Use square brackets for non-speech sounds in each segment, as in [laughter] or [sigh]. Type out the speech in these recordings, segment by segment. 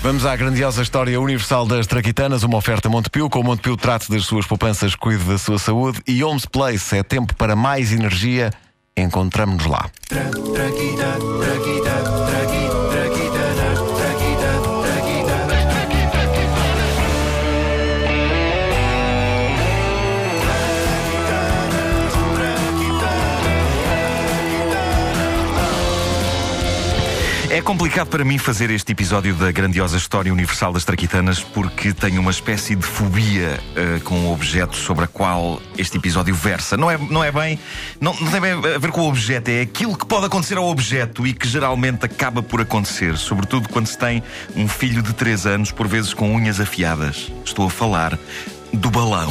Vamos à grandiosa história universal das traquitanas, uma oferta Montepio. Com o Montepio trate das suas poupanças, cuide da sua saúde. E Homes Place, é tempo para mais energia. Encontramos-nos lá. É complicado para mim fazer este episódio da grandiosa história universal das traquitanas porque tenho uma espécie de fobia uh, com o objeto sobre a qual este episódio versa. Não é, não é bem. Não, não tem bem a ver com o objeto, é aquilo que pode acontecer ao objeto e que geralmente acaba por acontecer, sobretudo quando se tem um filho de 3 anos, por vezes com unhas afiadas. Estou a falar do balão.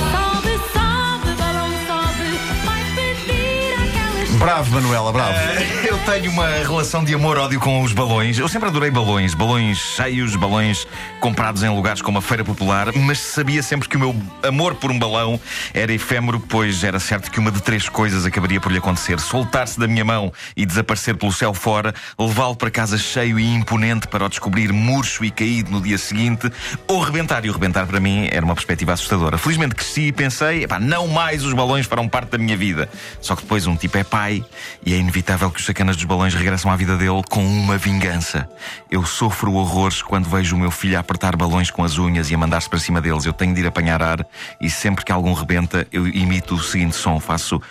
Bravo, Manuela, bravo. Eh, Eu tenho uma relação de amor-ódio com os balões. Eu sempre adorei balões. Balões cheios, balões comprados em lugares como a Feira Popular, mas sabia sempre que o meu amor por um balão era efêmero, pois era certo que uma de três coisas acabaria por lhe acontecer: soltar-se da minha mão e desaparecer pelo céu fora, levá-lo para casa cheio e imponente para o descobrir murcho e caído no dia seguinte, ou rebentar. E o rebentar para mim era uma perspectiva assustadora. Felizmente cresci e pensei: não mais os balões farão parte da minha vida. Só que depois um tipo é pai e é inevitável que os sacanas dos balões regressam à vida dele com uma vingança. Eu sofro horrores quando vejo o meu filho a apertar balões com as unhas e a mandar-se para cima deles. Eu tenho de ir apanhar ar e sempre que algum rebenta, eu imito o seguinte som: faço.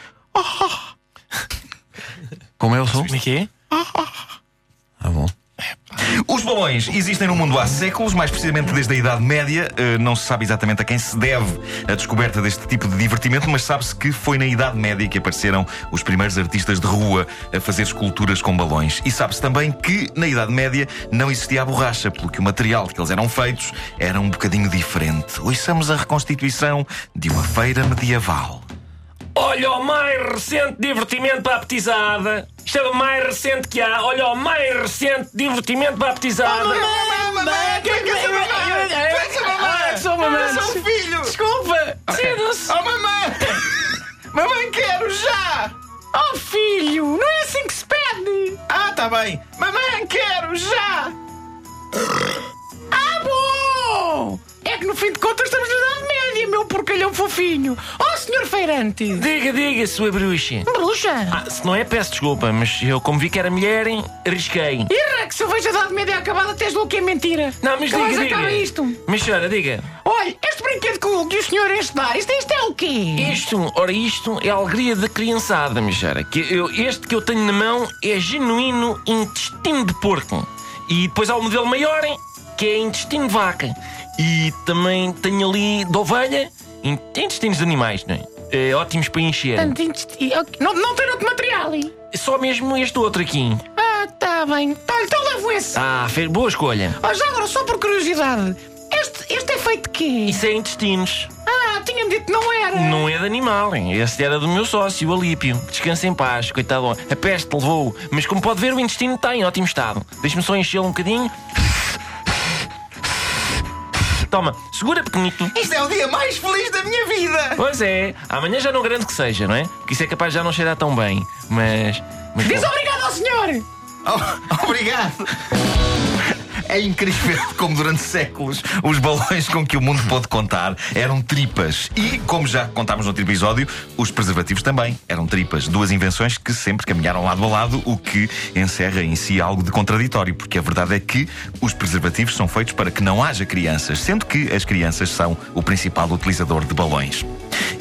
Como é o som? Como é que é? Ah, bom. Os balões existem no mundo há séculos, mais precisamente desde a Idade Média. Uh, não se sabe exatamente a quem se deve a descoberta deste tipo de divertimento, mas sabe-se que foi na Idade Média que apareceram os primeiros artistas de rua a fazer esculturas com balões. E sabe-se também que na Idade Média não existia a borracha, pelo que o material que eles eram feitos era um bocadinho diferente. Ouçamos a reconstituição de uma feira medieval. Olha o mais recente divertimento para a petizada. Isto é o mais recente que há. Olha o mais recente divertimento para a petizada. Ah, sou mamãe. Sou filho! Desculpa. Cedo-se. Oh, mamãe! [laughs] Mamãe, quero já! Oh, filho, não é assim que se pede. Ah, tá bem! Mamãe, quero já! Ah, bom. É que no fim de contas estamos na Idade meu porcalhão fofinho. Oh, senhor feirante. Diga, diga, sua bruxa. Bruxa? Ah, se não é, peço desculpa, mas eu, como vi que era mulher, hein, arrisquei. Irra, que se eu vejo a Idade Média acabada, tens louco que é mentira. Não, mas Que diga, diga. acaba isto. Mas senhora, diga. Olha, este brinquedo que o, que o senhor este dá, isto, isto é o quê? Isto, ora, isto é a alegria da criançada, Michara. Que eu, este que eu tenho na mão é genuíno intestino de porco. E depois há o modelo maior, hein, que é intestino de vaca. E também tenho ali de ovelha, in- intestinos de animais, não é? É, ótimos para encher. Tanto intesti- ok. Não, não tem outro material. hein? Só mesmo este outro aqui. Ah, tá bem. Tá, então levo esse. Ah, fez boa escolha. Oh, já agora, só por curiosidade, este, este é feito de quê? Isso é intestinos. Ah, tinha-me dito que não era. Não é de animal, hein? Esse era do meu sócio, o Alípio. Descansa em paz, coitado. A peste levou-o. Mas como pode ver, o intestino está em ótimo estado. Deixa-me só enchê-lo um bocadinho. Toma, segura pequenito. Isto é o dia mais feliz da minha vida! Pois é, amanhã já não garanto que seja, não é? Porque isso é capaz de já não cheirar tão bem. Mas. mas Diz bom. obrigado ao senhor. [laughs] Oh, obrigado! É incrível [laughs] como durante séculos os balões com que o mundo pôde contar eram tripas. E, como já contámos no outro episódio, os preservativos também eram tripas. Duas invenções que sempre caminharam lado a lado, o que encerra em si algo de contraditório, porque a verdade é que os preservativos são feitos para que não haja crianças, sendo que as crianças são o principal utilizador de balões.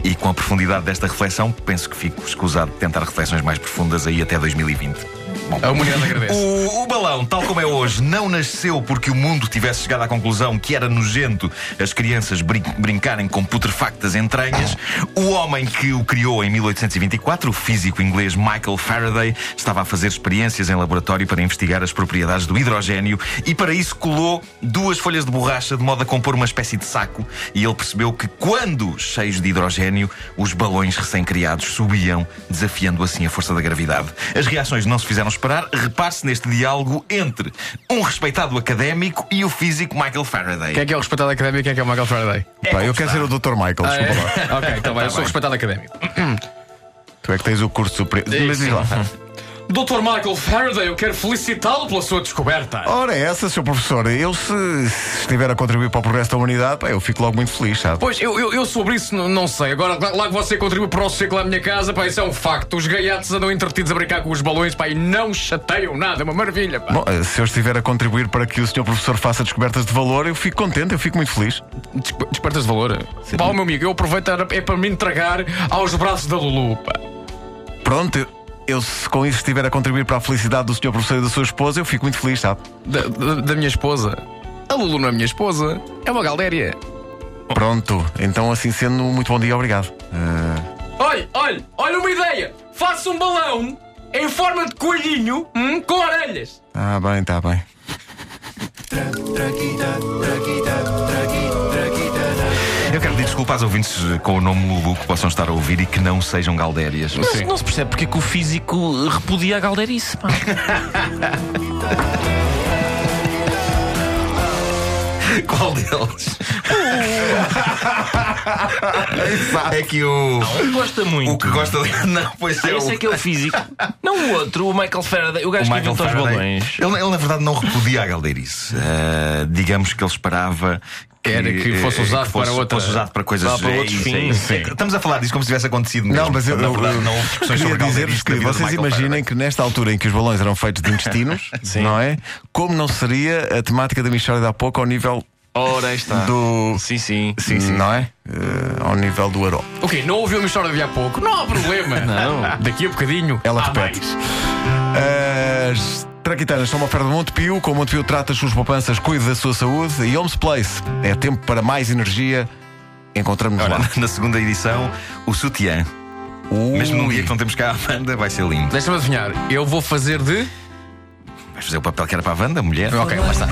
E com a profundidade desta reflexão, penso que fico escusado de tentar reflexões mais profundas aí até 2020. A humanidade agradece. o, o balão, tal como é hoje, não nasceu porque o mundo tivesse chegado à conclusão que era nojento as crianças brin- brincarem com putrefactas entranhas. O homem que o criou em 1824, o físico inglês Michael Faraday, estava a fazer experiências em laboratório para investigar as propriedades do hidrogênio e para isso colou duas folhas de borracha de modo a compor uma espécie de saco. E ele percebeu que quando cheios de hidrogênio, os balões recém-criados subiam, desafiando assim a força da gravidade. As reações não se fizeram esperar. Repare-se neste diálogo entre um respeitado académico e o físico Michael Faraday. Quem é que é o respeitado académico e quem é que é o Michael Faraday? É Pá, eu quero ser o Dr. Michael, Ah, desculpa lá. é? ok, então vai, eu sou bem. respeitado académico. Tu é que tens o curso superior. Mas diz lá. Dr. Michael Faraday, eu quero felicitá-lo pela sua descoberta. Ora, é essa, Sr. Professor, eu se, se estiver a contribuir para o progresso da humanidade, pá, eu fico logo muito feliz, sabe? Pois, eu, eu, eu sobre isso n- não sei. Agora, lá, lá que você contribui para o ciclo à minha casa, pá, isso é um facto. Os gaiatos andam entretidos a brincar com os balões, pá, e não chateiam nada. É uma maravilha, pá. Bom, eh, se eu estiver a contribuir para que o Sr. Professor faça descobertas de valor, eu fico contente, eu fico muito feliz. Despe- Despertas de valor. Pá, meu amigo, eu aproveito era- é para me entregar aos braços da Lulu, pá. Pronto, eu, eu se com isso estiver a contribuir para a felicidade do Sr. Professor e da sua esposa, eu fico muito feliz, sabe? Da, da- da minha esposa. A Lulu não é minha esposa, é uma galdéria. Pronto, então assim sendo, muito bom dia, obrigado. Eh, Olha, olha, olha uma ideia! Faça um balão em forma de coelhinho hum, com orelhas. Tá bem, tá bem. Desculpa aos ouvintes com o nome Lulu que possam estar a ouvir e que não sejam galdérias. Mas não se percebe porque é que o físico repudia a galderice. pá. [laughs] Qual deles? [laughs] é que o. Um gosta muito. O que gosta de. [laughs] Não, pois é. Esse o... é que é o físico. Não o outro, o Michael Faraday, o o gajo que Michael inventou os balões. Ele, ele, na verdade, não repudia a galdeirice. Ah, digamos que ele esperava. Era que fosse eh, usado que fosse, para outra- fosse usado para coisas para é outros é fins. isso. Estamos a falar disso como se tivesse acontecido mesmo. Não, mas eu, na eu- verdade, eu não houve discussões queria sobre dizer-vos que vocês imaginem Faraday. que nesta altura em que os balões eram feitos de intestinos, [laughs] não é? Como não seria a temática da Michórdia de há pouco ao nível Ora, aí está. do. Sim, sim. Sim, sim. Não é? Eh, ao nível do Aró. O quê? Não ouviu uma história de há pouco? Não há problema. [laughs] Não. Daqui a bocadinho. Ela repete. As traquitanas são uma oferta de Montepio. Com Montepio trata as suas poupanças, cuide da sua saúde. E Homes Place é tempo para mais energia. Encontramos-nos Ora, lá. [laughs] na segunda edição, o sutiã. Mesmo num dia que não temos cá a Wanda, vai ser lindo. Deixa-me adivinhar. Eu vou fazer de. Vais fazer o papel que era para a Wanda, mulher? Ok, lá está.